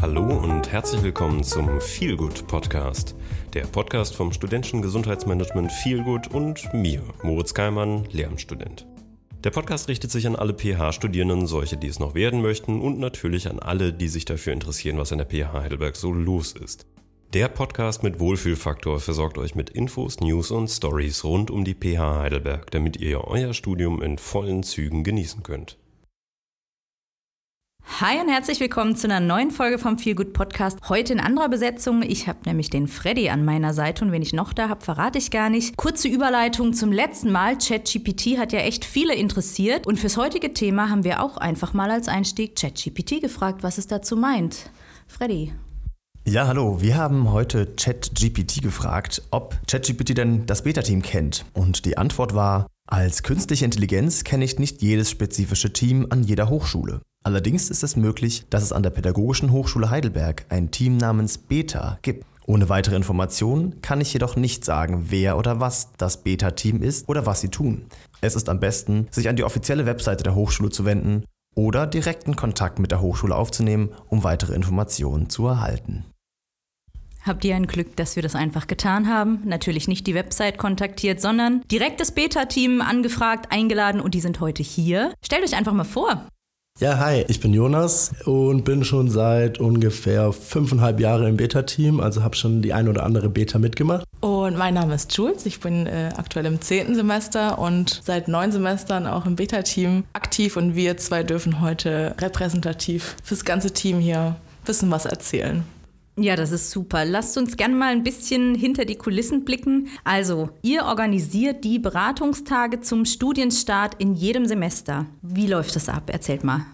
Hallo und herzlich willkommen zum Feelgood Podcast, der Podcast vom studentischen Gesundheitsmanagement Feelgood und mir, Moritz Keimann, Lehramtsstudent. Der Podcast richtet sich an alle PH-Studierenden, solche, die es noch werden möchten und natürlich an alle, die sich dafür interessieren, was an der PH Heidelberg so los ist. Der Podcast mit Wohlfühlfaktor versorgt euch mit Infos, News und Stories rund um die PH Heidelberg, damit ihr euer Studium in vollen Zügen genießen könnt. Hi und herzlich willkommen zu einer neuen Folge vom Feel Good Podcast. Heute in anderer Besetzung. Ich habe nämlich den Freddy an meiner Seite und wen ich noch da habe, verrate ich gar nicht. Kurze Überleitung zum letzten Mal. ChatGPT hat ja echt viele interessiert und fürs heutige Thema haben wir auch einfach mal als Einstieg ChatGPT gefragt, was es dazu meint. Freddy, ja, hallo. Wir haben heute ChatGPT gefragt, ob ChatGPT denn das Beta-Team kennt. Und die Antwort war, als künstliche Intelligenz kenne ich nicht jedes spezifische Team an jeder Hochschule. Allerdings ist es möglich, dass es an der Pädagogischen Hochschule Heidelberg ein Team namens Beta gibt. Ohne weitere Informationen kann ich jedoch nicht sagen, wer oder was das Beta-Team ist oder was sie tun. Es ist am besten, sich an die offizielle Webseite der Hochschule zu wenden oder direkten Kontakt mit der Hochschule aufzunehmen, um weitere Informationen zu erhalten. Habt ihr ein Glück, dass wir das einfach getan haben? Natürlich nicht die Website kontaktiert, sondern direkt das Beta-Team angefragt, eingeladen und die sind heute hier. Stellt euch einfach mal vor. Ja, hi, ich bin Jonas und bin schon seit ungefähr fünfeinhalb Jahren im Beta-Team, also habe schon die ein oder andere Beta mitgemacht. Und mein Name ist Jules, ich bin äh, aktuell im zehnten Semester und seit neun Semestern auch im Beta-Team aktiv und wir zwei dürfen heute repräsentativ fürs ganze Team hier wissen was erzählen. Ja, das ist super. Lasst uns gerne mal ein bisschen hinter die Kulissen blicken. Also, ihr organisiert die Beratungstage zum Studienstart in jedem Semester. Wie läuft das ab? Erzählt mal.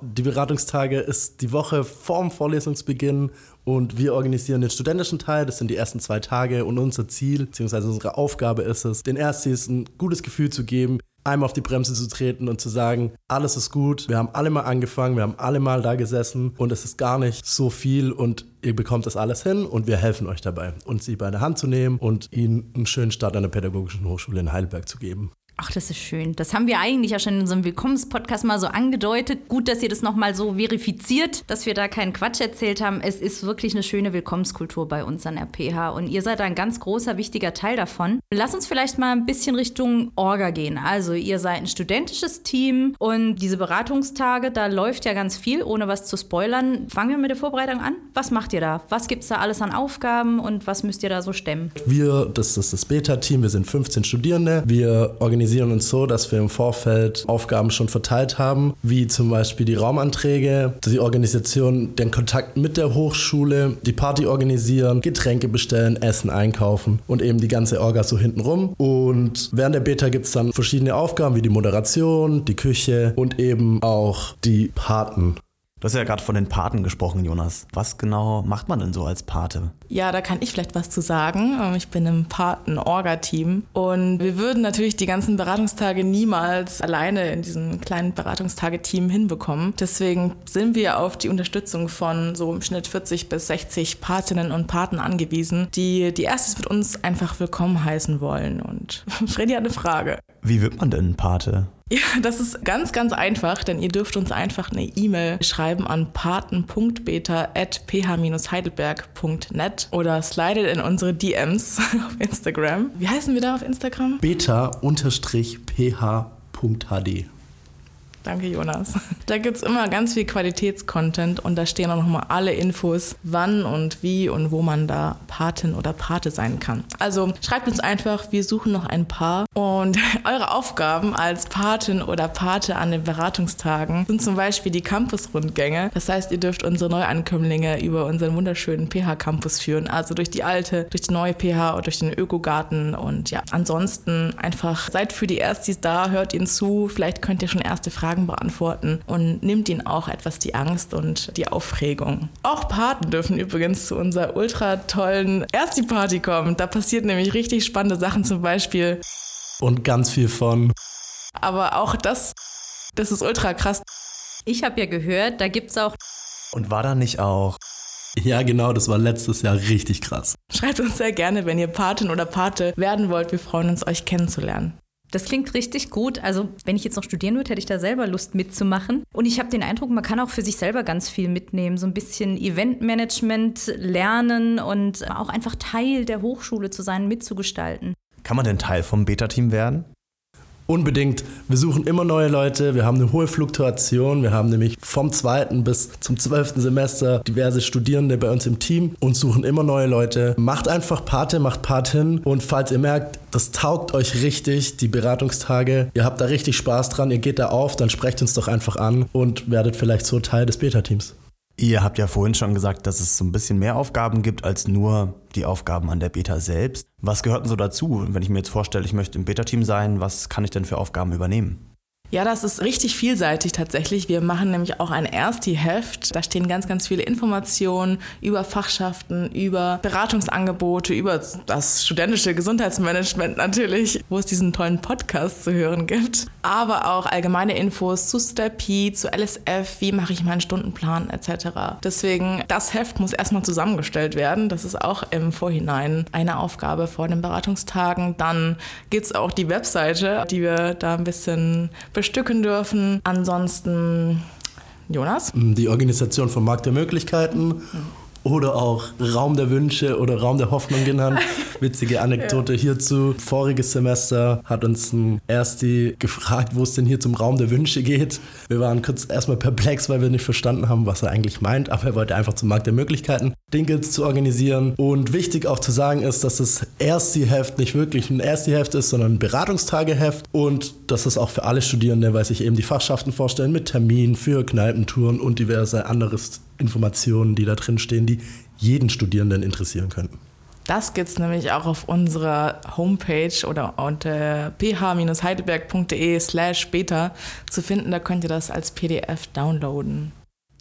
Die Beratungstage ist die Woche vorm Vorlesungsbeginn und wir organisieren den studentischen Teil. Das sind die ersten zwei Tage und unser Ziel bzw. unsere Aufgabe ist es, den Erstis ein gutes Gefühl zu geben, einmal auf die Bremse zu treten und zu sagen, alles ist gut, wir haben alle mal angefangen, wir haben alle mal da gesessen und es ist gar nicht so viel und ihr bekommt das alles hin und wir helfen euch dabei, uns sie bei der Hand zu nehmen und ihnen einen schönen Start an der Pädagogischen Hochschule in Heidelberg zu geben. Ach, das ist schön. Das haben wir eigentlich ja schon in unserem Willkommenspodcast mal so angedeutet. Gut, dass ihr das nochmal so verifiziert, dass wir da keinen Quatsch erzählt haben. Es ist wirklich eine schöne Willkommenskultur bei uns an der PH und ihr seid ein ganz großer, wichtiger Teil davon. Lass uns vielleicht mal ein bisschen Richtung Orga gehen. Also, ihr seid ein studentisches Team und diese Beratungstage, da läuft ja ganz viel, ohne was zu spoilern. Fangen wir mit der Vorbereitung an. Was macht ihr da? Was gibt es da alles an Aufgaben und was müsst ihr da so stemmen? Wir, das ist das Beta-Team, wir sind 15 Studierende. Wir organisieren uns so, dass wir im Vorfeld Aufgaben schon verteilt haben, wie zum Beispiel die Raumanträge, die Organisation, den Kontakt mit der Hochschule, die Party organisieren, Getränke bestellen, Essen einkaufen und eben die ganze Orga so hintenrum. Und während der Beta gibt es dann verschiedene Aufgaben wie die Moderation, die Küche und eben auch die Paten. Du hast ja gerade von den Paten gesprochen, Jonas. Was genau macht man denn so als Pate? Ja, da kann ich vielleicht was zu sagen. Ähm, ich bin im Paten-Orga-Team und wir würden natürlich die ganzen Beratungstage niemals alleine in diesem kleinen Beratungstage-Team hinbekommen. Deswegen sind wir auf die Unterstützung von so im Schnitt 40 bis 60 Patinnen und Paten angewiesen, die die erstes mit uns einfach willkommen heißen wollen. Und Freddy hat eine Frage. Wie wird man denn Pate? Ja, das ist ganz, ganz einfach, denn ihr dürft uns einfach eine E-Mail schreiben an paten.beta.ph-heidelberg.net oder slidet in unsere DMs auf Instagram. Wie heißen wir da auf Instagram? beta-ph.hd. Danke, Jonas. Da gibt es immer ganz viel Qualitätscontent und da stehen auch nochmal alle Infos, wann und wie und wo man da Patin oder Pate sein kann. Also schreibt uns einfach, wir suchen noch ein Paar und eure Aufgaben als Patin oder Pate an den Beratungstagen sind zum Beispiel die Campus-Rundgänge. Das heißt, ihr dürft unsere Neuankömmlinge über unseren wunderschönen PH-Campus führen, also durch die alte, durch die neue PH oder durch den Ökogarten und ja, ansonsten einfach seid für die Erstis da, hört ihnen zu, vielleicht könnt ihr schon erste Fragen Fragen beantworten und nimmt ihnen auch etwas die Angst und die Aufregung. Auch Paten dürfen übrigens zu unserer ultra tollen Ersti-Party kommen. Da passiert nämlich richtig spannende Sachen, zum Beispiel. Und ganz viel von. Aber auch das, das ist ultra krass. Ich habe ja gehört, da gibt es auch. Und war da nicht auch ja, genau, das war letztes Jahr richtig krass. Schreibt uns sehr gerne, wenn ihr Patin oder Pate werden wollt. Wir freuen uns, euch kennenzulernen. Das klingt richtig gut. Also, wenn ich jetzt noch studieren würde, hätte ich da selber Lust mitzumachen. Und ich habe den Eindruck, man kann auch für sich selber ganz viel mitnehmen. So ein bisschen Eventmanagement lernen und auch einfach Teil der Hochschule zu sein, mitzugestalten. Kann man denn Teil vom Beta-Team werden? Unbedingt. Wir suchen immer neue Leute. Wir haben eine hohe Fluktuation. Wir haben nämlich vom zweiten bis zum zwölften Semester diverse Studierende bei uns im Team und suchen immer neue Leute. Macht einfach Pate, macht Patin. Und falls ihr merkt, das taugt euch richtig, die Beratungstage, ihr habt da richtig Spaß dran, ihr geht da auf, dann sprecht uns doch einfach an und werdet vielleicht so Teil des Beta-Teams. Ihr habt ja vorhin schon gesagt, dass es so ein bisschen mehr Aufgaben gibt als nur die Aufgaben an der Beta selbst. Was gehört denn so dazu? Wenn ich mir jetzt vorstelle, ich möchte im Beta-Team sein, was kann ich denn für Aufgaben übernehmen? Ja, das ist richtig vielseitig tatsächlich. Wir machen nämlich auch ein Ersti-Heft. Da stehen ganz, ganz viele Informationen über Fachschaften, über Beratungsangebote, über das studentische Gesundheitsmanagement natürlich, wo es diesen tollen Podcast zu hören gibt. Aber auch allgemeine Infos zu Stepy, zu LSF, wie mache ich meinen Stundenplan etc. Deswegen, das Heft muss erstmal zusammengestellt werden. Das ist auch im Vorhinein eine Aufgabe vor den Beratungstagen. Dann gibt es auch die Webseite, die wir da ein bisschen bestücken dürfen. Ansonsten, Jonas? Die Organisation vom Markt der Möglichkeiten oder auch Raum der Wünsche oder Raum der Hoffnung genannt. Witzige Anekdote ja. hierzu. Voriges Semester hat uns ein Ersti gefragt, wo es denn hier zum Raum der Wünsche geht. Wir waren kurz erstmal perplex, weil wir nicht verstanden haben, was er eigentlich meint, aber er wollte einfach zum Markt der Möglichkeiten Dinkels zu organisieren. Und wichtig auch zu sagen ist, dass das Ersti-Heft nicht wirklich ein Ersti-Heft ist, sondern ein Beratungstageheft und das ist auch für alle Studierende, weil sich eben die Fachschaften vorstellen mit Termin für Kneipentouren und diverse anderes Informationen, die da drin stehen, die jeden Studierenden interessieren könnten. Das gibt es nämlich auch auf unserer Homepage oder unter ph-heidelberg.de slash beta zu finden. Da könnt ihr das als PDF downloaden.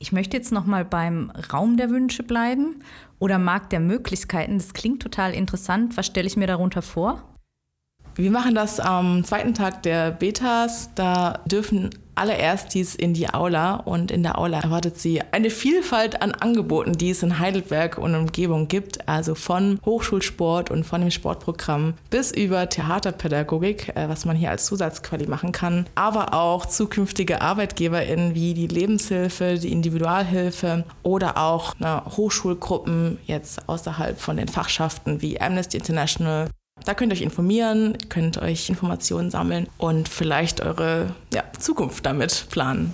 Ich möchte jetzt noch mal beim Raum der Wünsche bleiben oder Markt der Möglichkeiten. Das klingt total interessant. Was stelle ich mir darunter vor? Wir machen das am zweiten Tag der Betas. Da dürfen alle Erstis in die Aula und in der Aula erwartet sie eine Vielfalt an Angeboten, die es in Heidelberg und Umgebung gibt. Also von Hochschulsport und von dem Sportprogramm bis über Theaterpädagogik, äh, was man hier als Zusatzquali machen kann. Aber auch zukünftige ArbeitgeberInnen wie die Lebenshilfe, die Individualhilfe oder auch na, Hochschulgruppen jetzt außerhalb von den Fachschaften wie Amnesty International da könnt ihr euch informieren, könnt euch Informationen sammeln und vielleicht eure ja, Zukunft damit planen.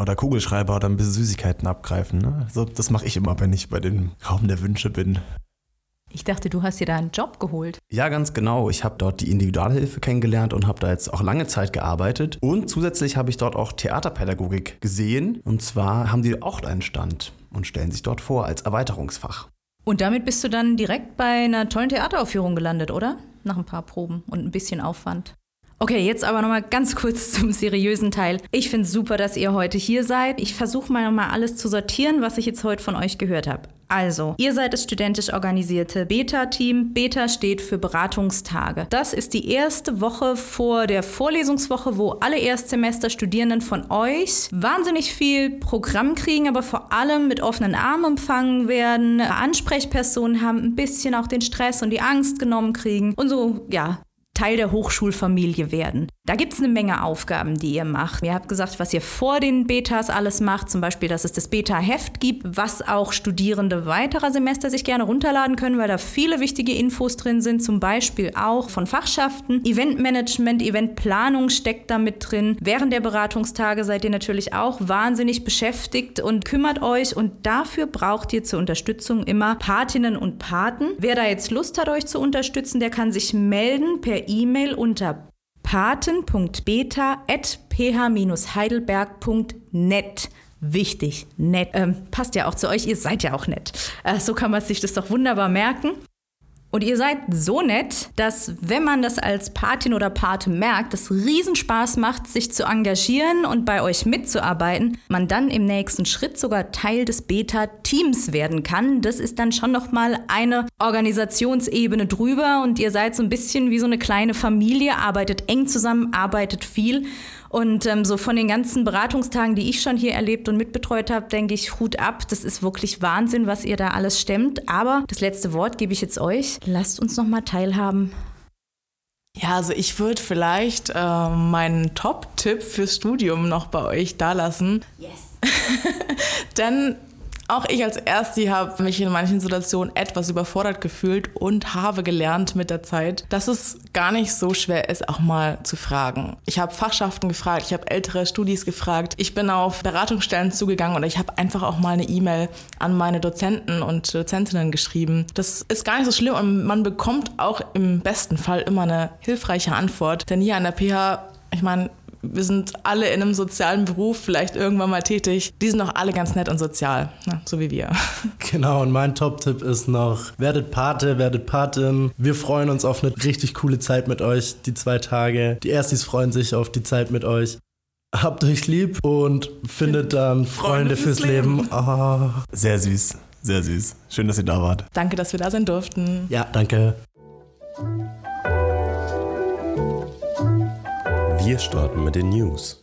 Oder Kugelschreiber oder ein bisschen Süßigkeiten abgreifen. Ne? So, das mache ich immer, wenn ich bei dem Raum der Wünsche bin. Ich dachte, du hast dir da einen Job geholt. Ja, ganz genau. Ich habe dort die Individualhilfe kennengelernt und habe da jetzt auch lange Zeit gearbeitet. Und zusätzlich habe ich dort auch Theaterpädagogik gesehen. Und zwar haben die auch einen Stand und stellen sich dort vor als Erweiterungsfach. Und damit bist du dann direkt bei einer tollen Theateraufführung gelandet, oder? Nach ein paar Proben und ein bisschen Aufwand. Okay, jetzt aber nochmal ganz kurz zum seriösen Teil. Ich finde es super, dass ihr heute hier seid. Ich versuche mal nochmal alles zu sortieren, was ich jetzt heute von euch gehört habe. Also, ihr seid das studentisch organisierte Beta-Team. Beta steht für Beratungstage. Das ist die erste Woche vor der Vorlesungswoche, wo alle Erstsemester-Studierenden von euch wahnsinnig viel Programm kriegen, aber vor allem mit offenen Armen empfangen werden, Ansprechpersonen haben, ein bisschen auch den Stress und die Angst genommen kriegen und so, ja, Teil der Hochschulfamilie werden. Da gibt es eine Menge Aufgaben, die ihr macht. Ihr habt gesagt, was ihr vor den Betas alles macht, zum Beispiel, dass es das Beta-Heft gibt, was auch Studierende weiterer Semester sich gerne runterladen können, weil da viele wichtige Infos drin sind, zum Beispiel auch von Fachschaften. Eventmanagement, Eventplanung steckt da mit drin. Während der Beratungstage seid ihr natürlich auch wahnsinnig beschäftigt und kümmert euch und dafür braucht ihr zur Unterstützung immer Patinnen und Paten. Wer da jetzt Lust hat, euch zu unterstützen, der kann sich melden per E-Mail unter paten.beta.ph-heidelberg.net. Wichtig, nett. Ähm, passt ja auch zu euch, ihr seid ja auch nett. Äh, so kann man sich das doch wunderbar merken. Und ihr seid so nett, dass wenn man das als Patin oder Pate merkt, es Riesenspaß macht, sich zu engagieren und bei euch mitzuarbeiten, man dann im nächsten Schritt sogar Teil des Beta-Teams werden kann. Das ist dann schon nochmal eine Organisationsebene drüber und ihr seid so ein bisschen wie so eine kleine Familie, arbeitet eng zusammen, arbeitet viel. Und ähm, so von den ganzen Beratungstagen, die ich schon hier erlebt und mitbetreut habe, denke ich, Hut ab. Das ist wirklich Wahnsinn, was ihr da alles stemmt. Aber das letzte Wort gebe ich jetzt euch. Lasst uns noch mal teilhaben. Ja, also ich würde vielleicht äh, meinen Top-Tipp fürs Studium noch bei euch da lassen. Yes. Denn auch ich als Ersti habe mich in manchen Situationen etwas überfordert gefühlt und habe gelernt mit der Zeit, dass es gar nicht so schwer ist, auch mal zu fragen. Ich habe Fachschaften gefragt, ich habe ältere Studis gefragt, ich bin auf Beratungsstellen zugegangen oder ich habe einfach auch mal eine E-Mail an meine Dozenten und Dozentinnen geschrieben. Das ist gar nicht so schlimm und man bekommt auch im besten Fall immer eine hilfreiche Antwort. Denn hier an der PH ich meine, wir sind alle in einem sozialen Beruf, vielleicht irgendwann mal tätig. Die sind doch alle ganz nett und sozial, ne? so wie wir. Genau, und mein Top-Tipp ist noch, werdet Pate, werdet Patin. Wir freuen uns auf eine richtig coole Zeit mit euch, die zwei Tage. Die Erstis freuen sich auf die Zeit mit euch. Habt euch lieb und findet dann Freunde, Freunde fürs, fürs, Leben. Leben. Oh. Sehr süß, sehr süß. Schön, dass ihr da wart. Danke, dass wir da sein durften. Ja, danke. Wir starten mit den News.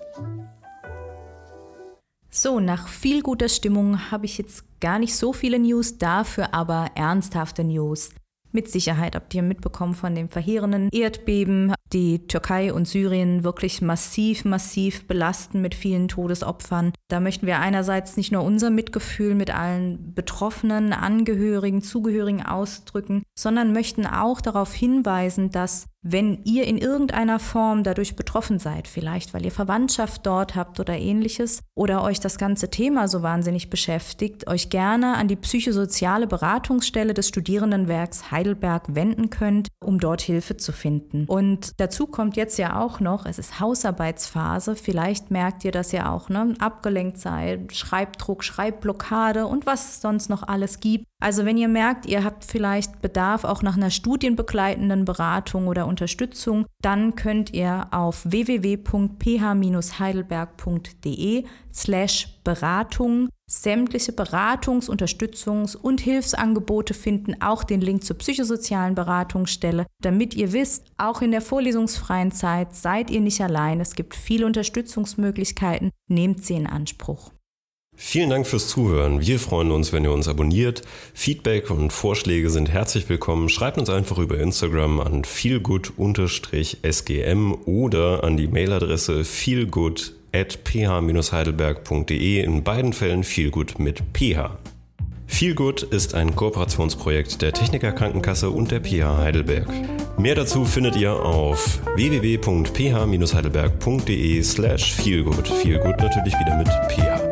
So, nach viel guter Stimmung habe ich jetzt gar nicht so viele News, dafür aber ernsthafte News. Mit Sicherheit habt ihr mitbekommen von dem verheerenden Erdbeben, die Türkei und Syrien wirklich massiv, massiv belasten mit vielen Todesopfern. Da möchten wir einerseits nicht nur unser Mitgefühl mit allen Betroffenen, Angehörigen, Zugehörigen ausdrücken, sondern möchten auch darauf hinweisen, dass wenn ihr in irgendeiner Form dadurch betroffen seid, vielleicht weil ihr Verwandtschaft dort habt oder ähnliches, oder euch das ganze Thema so wahnsinnig beschäftigt, euch gerne an die psychosoziale Beratungsstelle des Studierendenwerks Heidelberg wenden könnt, um dort Hilfe zu finden. Und dazu kommt jetzt ja auch noch, es ist Hausarbeitsphase, vielleicht merkt ihr, dass ihr auch ne, abgelenkt seid, Schreibdruck, Schreibblockade und was es sonst noch alles gibt. Also wenn ihr merkt, ihr habt vielleicht Bedarf auch nach einer studienbegleitenden Beratung oder Unterstützung, dann könnt ihr auf www.ph-heidelberg.de slash Beratung sämtliche Beratungs-, Unterstützungs- und Hilfsangebote finden, auch den Link zur psychosozialen Beratungsstelle, damit ihr wisst, auch in der vorlesungsfreien Zeit seid ihr nicht allein. Es gibt viele Unterstützungsmöglichkeiten, nehmt sie in Anspruch. Vielen Dank fürs Zuhören. Wir freuen uns, wenn ihr uns abonniert. Feedback und Vorschläge sind herzlich willkommen. Schreibt uns einfach über Instagram an feelgood-sgm oder an die Mailadresse feelgood@ph-heidelberg.de. In beiden Fällen feelgood mit ph. Feelgood ist ein Kooperationsprojekt der Techniker Krankenkasse und der PH Heidelberg. Mehr dazu findet ihr auf www.ph-heidelberg.de slash feelgood. Feelgood natürlich wieder mit ph.